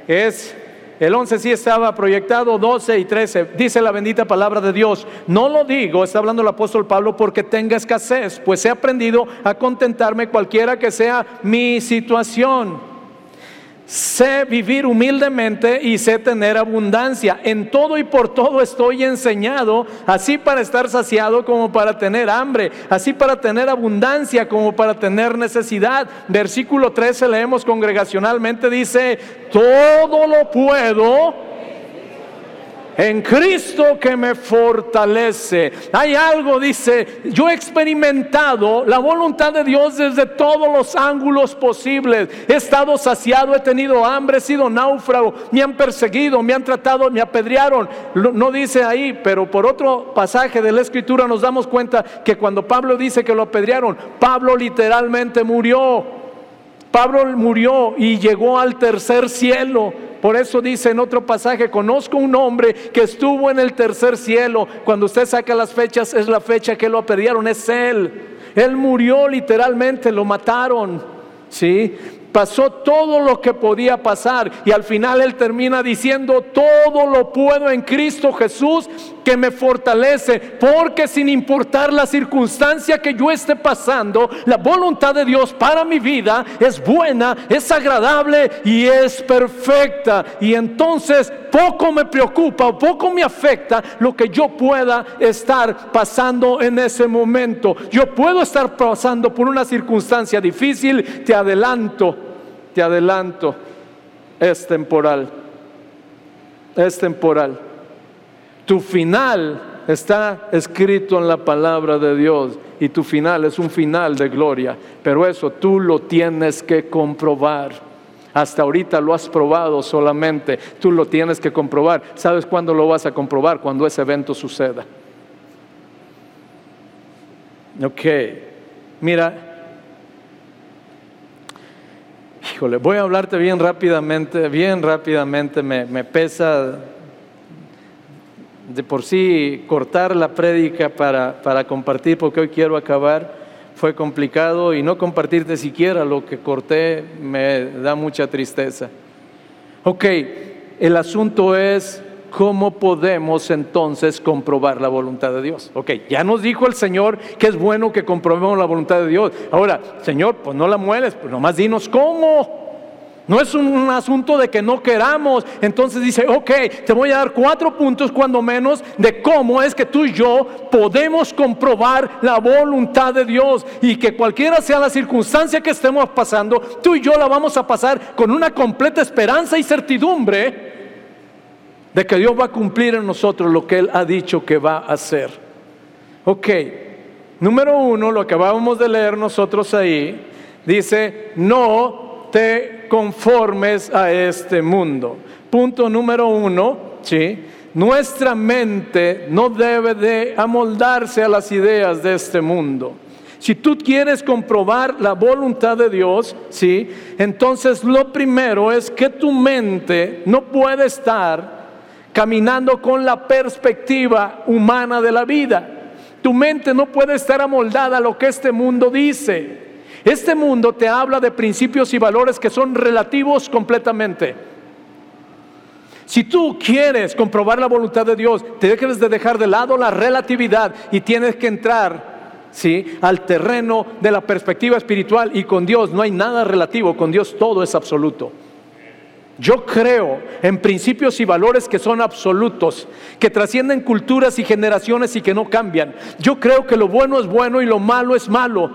es el 11 sí estaba proyectado, 12 y 13. Dice la bendita palabra de Dios. No lo digo, está hablando el apóstol Pablo, porque tenga escasez, pues he aprendido a contentarme cualquiera que sea mi situación. Sé vivir humildemente y sé tener abundancia. En todo y por todo estoy enseñado, así para estar saciado como para tener hambre, así para tener abundancia como para tener necesidad. Versículo 13 leemos congregacionalmente, dice, todo lo puedo en Cristo que me fortalece. Hay algo, dice, yo he experimentado la voluntad de Dios desde todos los ángulos posibles. He estado saciado, he tenido hambre, he sido náufrago, me han perseguido, me han tratado, me apedrearon. No dice ahí, pero por otro pasaje de la escritura nos damos cuenta que cuando Pablo dice que lo apedrearon, Pablo literalmente murió. Pablo murió y llegó al tercer cielo. Por eso dice en otro pasaje, conozco un hombre que estuvo en el tercer cielo. Cuando usted saca las fechas, es la fecha que lo perdieron, es él. Él murió literalmente, lo mataron. ¿Sí? Pasó todo lo que podía pasar y al final él termina diciendo, todo lo puedo en Cristo Jesús que me fortalece, porque sin importar la circunstancia que yo esté pasando, la voluntad de Dios para mi vida es buena, es agradable y es perfecta. Y entonces poco me preocupa o poco me afecta lo que yo pueda estar pasando en ese momento. Yo puedo estar pasando por una circunstancia difícil, te adelanto te adelanto, es temporal. Es temporal. Tu final está escrito en la palabra de Dios y tu final es un final de gloria, pero eso tú lo tienes que comprobar. Hasta ahorita lo has probado solamente, tú lo tienes que comprobar. ¿Sabes cuándo lo vas a comprobar? Cuando ese evento suceda. Ok, mira, Híjole, voy a hablarte bien rápidamente, bien rápidamente, me, pesa de por sí cortar la prédica para, para compartir, porque hoy quiero acabar, fue complicado y no compartirte siquiera lo que corté me da mucha tristeza. Ok, el asunto es ¿cómo podemos entonces comprobar la voluntad de Dios? Ok, ya nos dijo el Señor que es bueno que comprobemos la voluntad de Dios. Ahora, Señor, pues no la mueles, pues nomás dinos cómo. No es un asunto de que no queramos. Entonces dice, ok, te voy a dar cuatro puntos cuando menos de cómo es que tú y yo podemos comprobar la voluntad de Dios y que cualquiera sea la circunstancia que estemos pasando, tú y yo la vamos a pasar con una completa esperanza y certidumbre de que Dios va a cumplir en nosotros lo que Él ha dicho que va a hacer. Ok, número uno, lo acabamos de leer nosotros ahí, dice, no te conformes a este mundo. Punto número uno, ¿sí? Nuestra mente no debe de amoldarse a las ideas de este mundo. Si tú quieres comprobar la voluntad de Dios, ¿sí? Entonces lo primero es que tu mente no puede estar caminando con la perspectiva humana de la vida. Tu mente no puede estar amoldada a lo que este mundo dice. Este mundo te habla de principios y valores que son relativos completamente. Si tú quieres comprobar la voluntad de Dios, te dejes de dejar de lado la relatividad y tienes que entrar ¿sí? al terreno de la perspectiva espiritual y con Dios no hay nada relativo, con Dios todo es absoluto. Yo creo en principios y valores que son absolutos, que trascienden culturas y generaciones y que no cambian. Yo creo que lo bueno es bueno y lo malo es malo,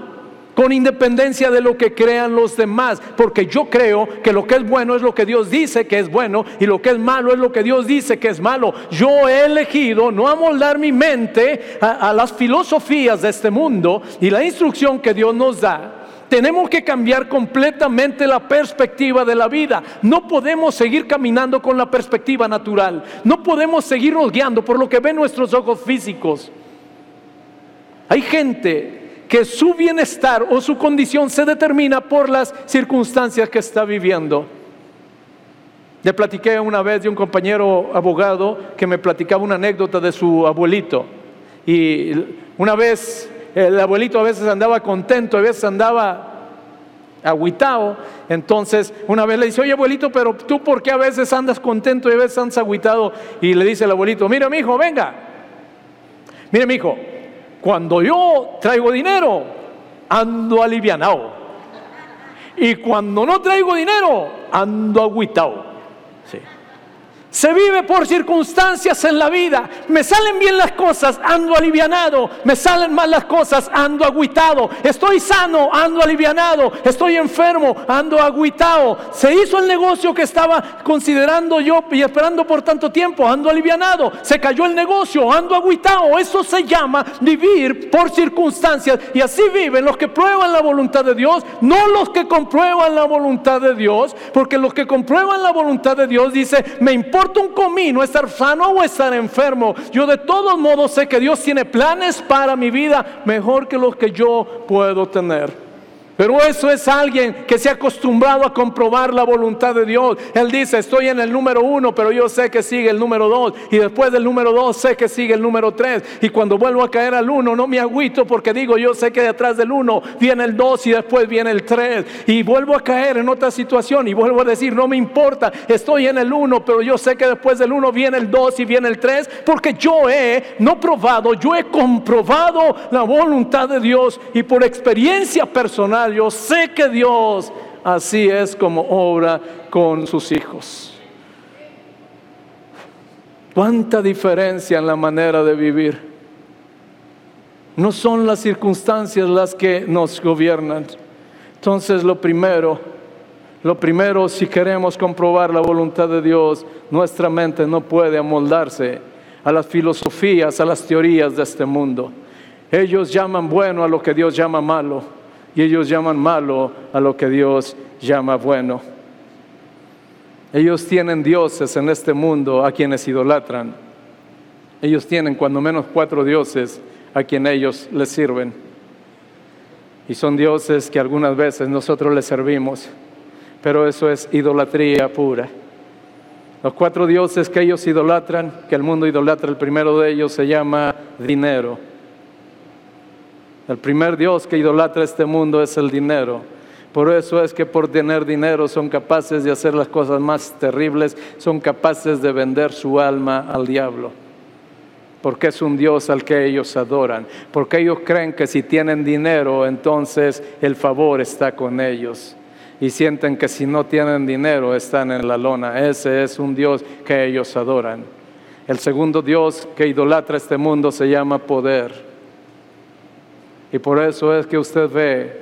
con independencia de lo que crean los demás, porque yo creo que lo que es bueno es lo que Dios dice que es bueno y lo que es malo es lo que Dios dice que es malo. Yo he elegido no amoldar mi mente a, a las filosofías de este mundo y la instrucción que Dios nos da Tenemos que cambiar completamente la perspectiva de la vida. No podemos seguir caminando con la perspectiva natural. No podemos seguirnos guiando por lo que ven nuestros ojos físicos. Hay gente que su bienestar o su condición se determina por las circunstancias que está viviendo. Le platiqué una vez de un compañero abogado que me platicaba una anécdota de su abuelito. Y una vez el abuelito a veces andaba contento, a veces andaba agüitado. Entonces, una vez le dice, oye abuelito, pero tú por qué a veces andas contento y a veces andas agüitado? Y le dice el abuelito, mira mi hijo, venga. Mire mi hijo, cuando yo traigo dinero, ando alivianado. Y cuando no traigo dinero, ando agüitado. Se vive por circunstancias en la vida. Me salen bien las cosas, ando alivianado. Me salen mal las cosas, ando agüitado. Estoy sano, ando alivianado. Estoy enfermo, ando agüitado. Se hizo el negocio que estaba considerando yo y esperando por tanto tiempo, ando alivianado. Se cayó el negocio, ando agüitado. Eso se llama vivir por circunstancias. Y así viven los que prueban la voluntad de Dios, no los que comprueban la voluntad de Dios. Porque los que comprueban la voluntad de Dios dice, me importa importa un comino estar sano o estar enfermo. Yo de todos modos sé que Dios tiene planes para mi vida mejor que los que yo puedo tener. Pero eso es alguien que se ha acostumbrado a comprobar la voluntad de Dios. Él dice, estoy en el número uno, pero yo sé que sigue el número dos. Y después del número dos sé que sigue el número tres. Y cuando vuelvo a caer al uno, no me agüito porque digo, yo sé que detrás del uno viene el dos y después viene el tres. Y vuelvo a caer en otra situación y vuelvo a decir, no me importa, estoy en el uno, pero yo sé que después del uno viene el dos y viene el tres. Porque yo he, no probado, yo he comprobado la voluntad de Dios y por experiencia personal yo sé que Dios así es como obra con sus hijos. ¿Cuánta diferencia en la manera de vivir? No son las circunstancias las que nos gobiernan. Entonces lo primero, lo primero si queremos comprobar la voluntad de Dios, nuestra mente no puede amoldarse a las filosofías, a las teorías de este mundo. Ellos llaman bueno a lo que Dios llama malo y ellos llaman malo a lo que Dios llama bueno. Ellos tienen dioses en este mundo a quienes idolatran. Ellos tienen cuando menos cuatro dioses a quienes ellos les sirven. Y son dioses que algunas veces nosotros les servimos, pero eso es idolatría pura. Los cuatro dioses que ellos idolatran, que el mundo idolatra, el primero de ellos se llama dinero. El primer Dios que idolatra este mundo es el dinero. Por eso es que por tener dinero son capaces de hacer las cosas más terribles, son capaces de vender su alma al diablo. Porque es un Dios al que ellos adoran. Porque ellos creen que si tienen dinero, entonces el favor está con ellos. Y sienten que si no tienen dinero, están en la lona. Ese es un Dios que ellos adoran. El segundo Dios que idolatra este mundo se llama poder. Y por eso es que usted ve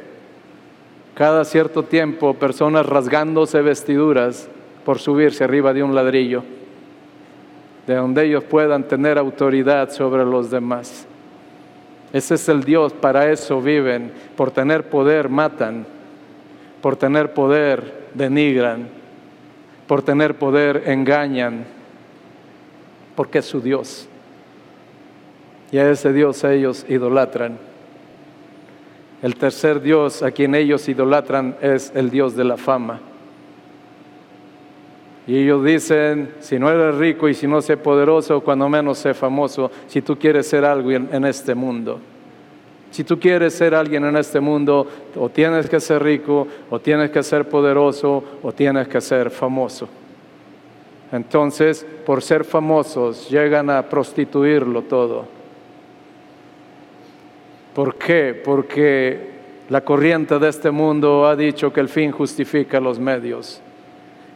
cada cierto tiempo personas rasgándose vestiduras por subirse arriba de un ladrillo, de donde ellos puedan tener autoridad sobre los demás. Ese es el Dios, para eso viven, por tener poder matan, por tener poder denigran, por tener poder engañan, porque es su Dios. Y a ese Dios ellos idolatran. El tercer Dios a quien ellos idolatran es el Dios de la fama. Y ellos dicen, si no eres rico y si no sé poderoso, cuando menos sé famoso, si tú quieres ser algo en, este mundo. Si tú quieres ser alguien en este mundo, o tienes que ser rico, o tienes que ser poderoso, o tienes que ser famoso. Entonces, por ser famosos, llegan a prostituirlo todo. ¿Por qué? Porque la corriente de este mundo ha dicho que el fin justifica los medios.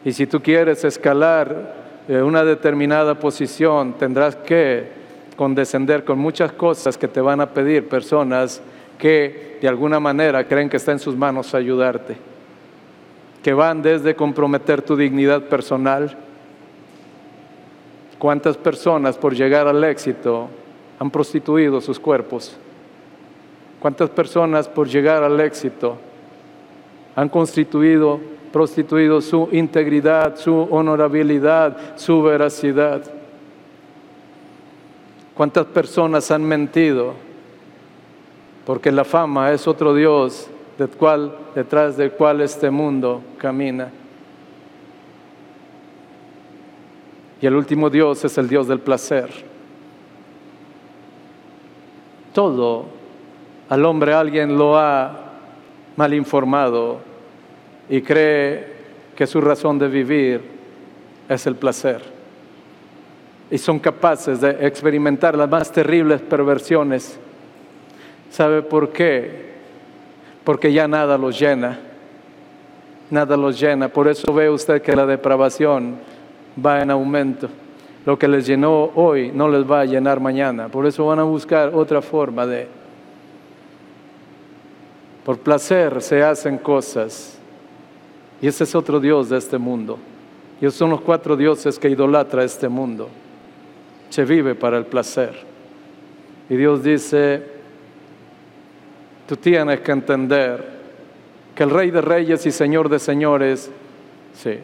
Y si tú quieres escalar eh, una determinada posición, tendrás que condescender con muchas cosas que te van a pedir personas que de alguna manera creen que está en sus manos ayudarte, que van desde comprometer tu dignidad personal. ¿Cuántas personas por llegar al éxito han prostituido sus cuerpos? ¿Cuántas personas por llegar al éxito han constituido, prostituido su integridad, su honorabilidad, su veracidad. ¿Cuántas personas han mentido? Porque la fama es otro Dios detrás del cual este mundo camina. Y el último Dios es el Dios del placer. Todo al hombre alguien lo ha mal informado y cree que su razón de vivir es el placer. Y son capaces de experimentar las más terribles perversiones. ¿Sabe por qué? Porque ya nada los llena. Nada los llena. Por eso ve usted que la depravación va en aumento. Lo que les llenó hoy no les va a llenar mañana. Por eso van a buscar otra forma de... Por placer se hacen cosas. Y ese es otro Dios de este mundo. Y esos son los cuatro dioses que idolatra este mundo. Se vive para el placer. Y Dios dice, tú tienes que entender que el Rey de Reyes y Señor de Señores, sí,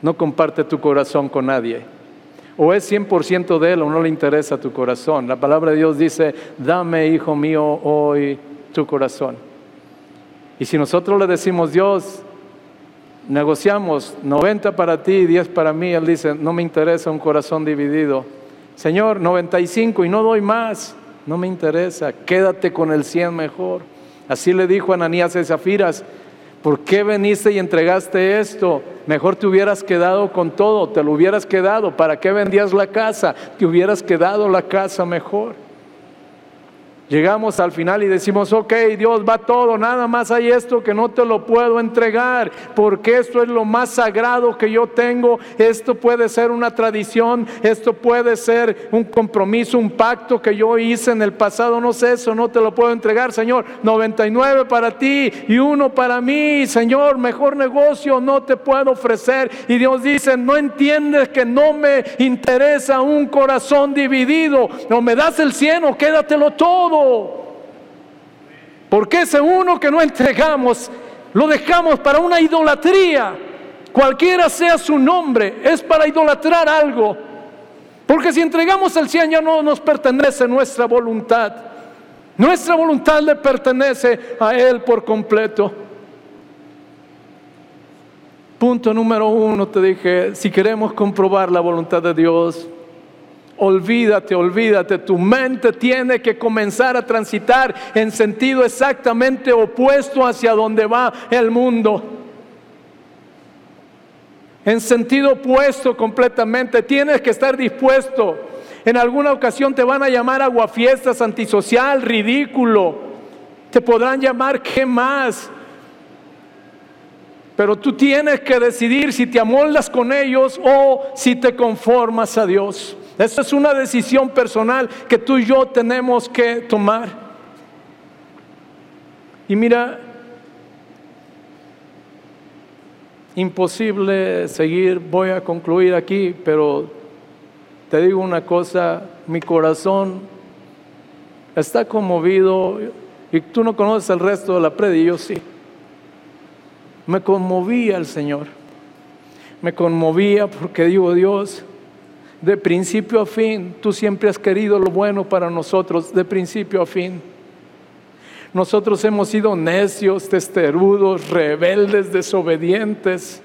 no comparte tu corazón con nadie. O es 100% de Él o no le interesa tu corazón. La palabra de Dios dice, dame, hijo mío, hoy tu corazón. Y si nosotros le decimos, Dios, negociamos 90 para ti y 10 para mí, Él dice, no me interesa un corazón dividido. Señor, 95 y no doy más, no me interesa, quédate con el 100 mejor. Así le dijo Ananías y Zafiras, ¿por qué veniste y entregaste esto? Mejor te hubieras quedado con todo, te lo hubieras quedado. ¿Para qué vendías la casa? Te hubieras quedado la casa mejor. Llegamos al final y decimos, ok, Dios va todo, nada más hay esto que no te lo puedo entregar, porque esto es lo más sagrado que yo tengo, esto puede ser una tradición, esto puede ser un compromiso, un pacto que yo hice en el pasado, no sé, eso no te lo puedo entregar, Señor, 99 para ti y uno para mí, Señor, mejor negocio no te puedo ofrecer. Y Dios dice, no entiendes que no me interesa un corazón dividido, no me das el cielo, quédatelo todo. Porque ese uno que no entregamos, lo dejamos para una idolatría. Cualquiera sea su nombre, es para idolatrar algo. Porque si entregamos el cien ya no nos pertenece nuestra voluntad. Nuestra voluntad le pertenece a Él por completo. Punto número uno, te dije, si queremos comprobar la voluntad de Dios, Olvídate, olvídate, tu mente tiene que comenzar a transitar en sentido exactamente opuesto hacia donde va el mundo. En sentido opuesto completamente, tienes que estar dispuesto. En alguna ocasión te van a llamar aguafiestas, antisocial, ridículo. Te podrán llamar qué más. Pero tú tienes que decidir si te amoldas con ellos o si te conformas a Dios. Esa es una decisión personal que tú y yo tenemos que tomar. Y mira, imposible seguir, voy a concluir aquí, pero te digo una cosa, mi corazón está conmovido y tú no conoces el resto de la predica, yo sí. Me conmovía el Señor, me conmovía porque digo, Dios, de principio a fin. Tú siempre has querido lo bueno para nosotros, de principio a fin. Nosotros hemos sido necios, testerudos, rebeldes, desobedientes.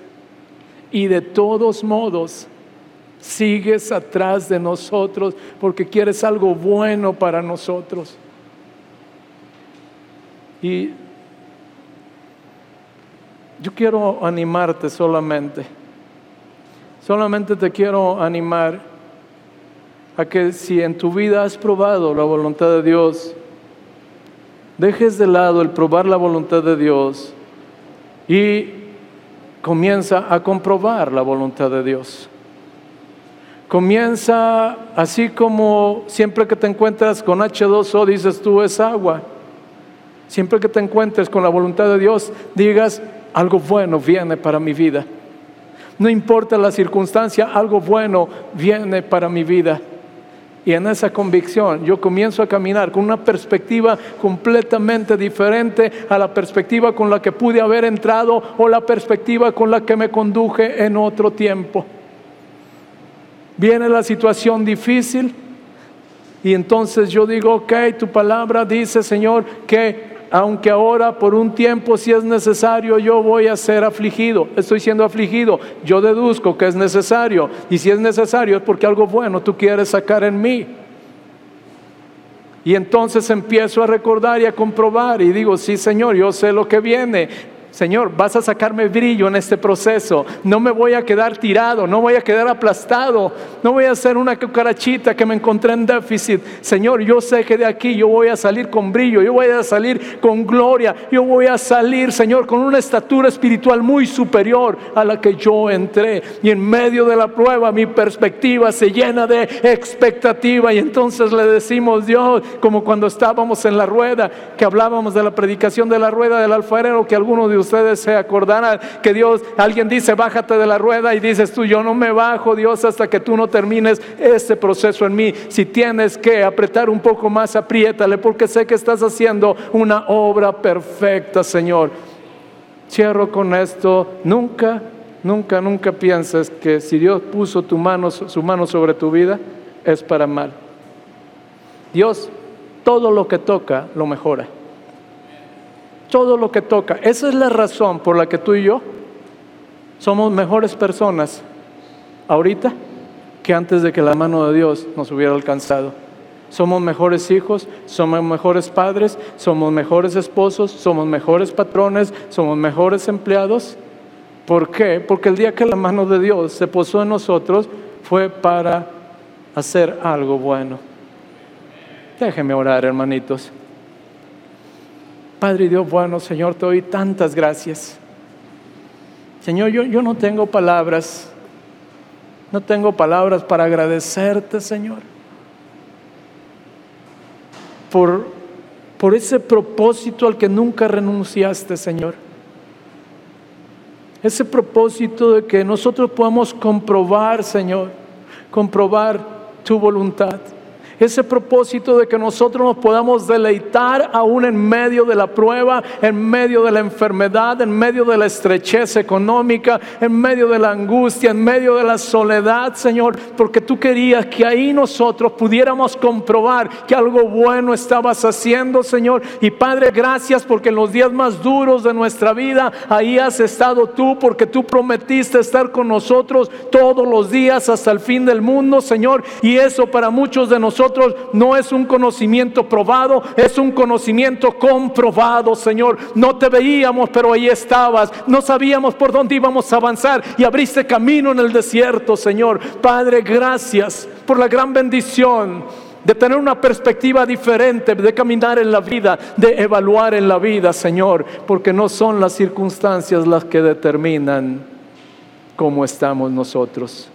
Y de todos modos, sigues atrás de nosotros porque quieres algo bueno para nosotros. Y yo quiero animarte solamente. Solamente te quiero animar a que si en tu vida has probado la voluntad de Dios, dejes de lado el probar la voluntad de Dios y comienza a comprobar la voluntad de Dios. Comienza así como siempre que te encuentras con H2O dices tú es agua. Siempre que te encuentres con la voluntad de Dios digas algo bueno viene para mi vida. No importa la circunstancia, algo bueno viene para mi vida. Y en esa convicción yo comienzo a caminar con una perspectiva completamente diferente a la perspectiva con la que pude haber entrado o la perspectiva con la que me conduje en otro tiempo. Viene la situación difícil y entonces yo digo, ok, tu palabra dice, Señor, que aunque ahora por un tiempo si es necesario yo voy a ser afligido, estoy siendo afligido, yo deduzco que es necesario. Y si es necesario es porque algo bueno tú quieres sacar en mí. Y entonces empiezo a recordar y a comprobar y digo, sí Señor, yo sé lo que viene, Señor, vas a sacarme brillo en este proceso. No me voy a quedar tirado, no voy a quedar aplastado, no voy a ser una cucarachita que me encontré en déficit. Señor, yo sé que de aquí yo voy a salir con brillo, yo voy a salir con gloria, yo voy a salir, Señor, con una estatura espiritual muy superior a la que yo entré. Y en medio de la prueba mi perspectiva se llena de expectativa y entonces le decimos, Dios, como cuando estábamos en la rueda, que hablábamos de la predicación de la rueda del alfarero, que algunos de ustedes se acordarán que Dios, alguien dice, bájate de la rueda y dices tú, yo no me bajo, Dios, hasta que tú no termines este proceso en mí. Si tienes que apretar un poco más, apriétale, porque sé que estás haciendo una obra perfecta, Señor. Cierro con esto. Nunca, nunca, nunca pienses que si Dios puso tu mano, su mano sobre tu vida, es para mal. Dios todo lo que toca lo mejora todo lo que toca. Esa es la razón por la que tú y yo somos mejores personas ahorita que antes de que la mano de Dios nos hubiera alcanzado. Somos mejores hijos, somos mejores padres, somos mejores esposos, somos mejores patrones, somos mejores empleados. ¿Por qué? Porque el día que la mano de Dios se posó en nosotros fue para hacer algo bueno. Déjeme orar, hermanitos. Padre Dios bueno, Señor, te doy tantas gracias. Señor, yo, yo no tengo palabras, no tengo palabras para agradecerte, Señor, por, por ese propósito al que nunca renunciaste, Señor. Ese propósito de que nosotros podamos comprobar, Señor, comprobar tu voluntad ese propósito de que nosotros nos podamos deleitar aún en medio de la prueba, en medio de la enfermedad, en medio de la estrechez económica, en medio de la angustia, en medio de la soledad, Señor, porque tú querías que ahí nosotros pudiéramos comprobar que algo bueno estabas haciendo, Señor. Y Padre, gracias porque en los días más duros de nuestra vida, ahí has estado tú, porque tú prometiste estar con nosotros todos los días hasta el fin del mundo, Señor. Y eso para muchos de no es un conocimiento probado, es un conocimiento comprobado, Señor. No te veíamos, pero ahí estabas. No sabíamos por dónde íbamos a avanzar y abriste camino en el desierto, Señor. Padre, gracias por la gran bendición de tener una perspectiva diferente, de caminar en la vida, de evaluar en la vida, Señor, porque no son las circunstancias las que determinan cómo estamos nosotros.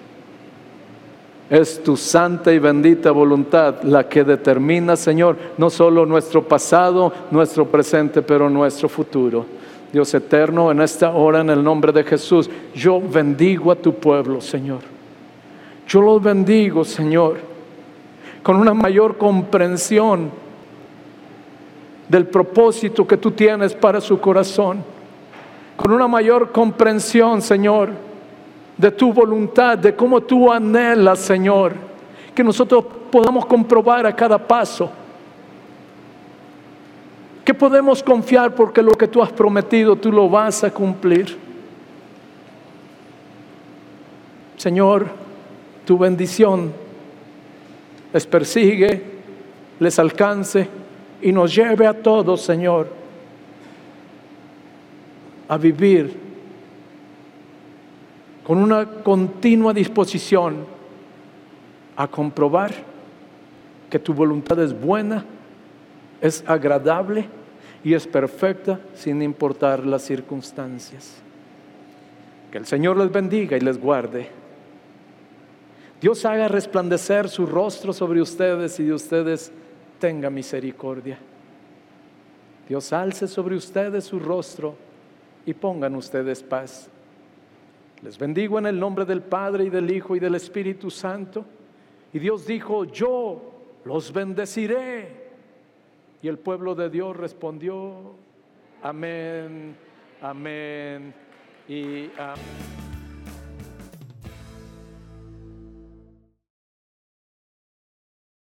Es tu santa y bendita voluntad la que determina, Señor, no solo nuestro pasado, nuestro presente, pero nuestro futuro. Dios eterno, en esta hora, en el nombre de Jesús, yo bendigo a tu pueblo, Señor. Yo los bendigo, Señor, con una mayor comprensión del propósito que tú tienes para su corazón, con una mayor comprensión, Señor, de tu voluntad, de cómo tú anhelas, Señor, que nosotros podamos comprobar a cada paso, que podemos confiar porque lo que tú has prometido tú lo vas a cumplir. Señor, tu bendición les persigue, les alcance y nos lleve a todos, Señor, a vivir con una continua disposición a comprobar que tu voluntad es buena, es agradable y es perfecta sin importar las circunstancias. Que el Señor les bendiga y les guarde. Dios haga resplandecer su rostro sobre ustedes y de ustedes tenga misericordia. Dios alce sobre ustedes su rostro y pongan ustedes paz. Les bendigo en el nombre del Padre y del Hijo y del Espíritu Santo. Y Dios dijo, yo los bendeciré. Y el pueblo de Dios respondió, amén, amén y amén.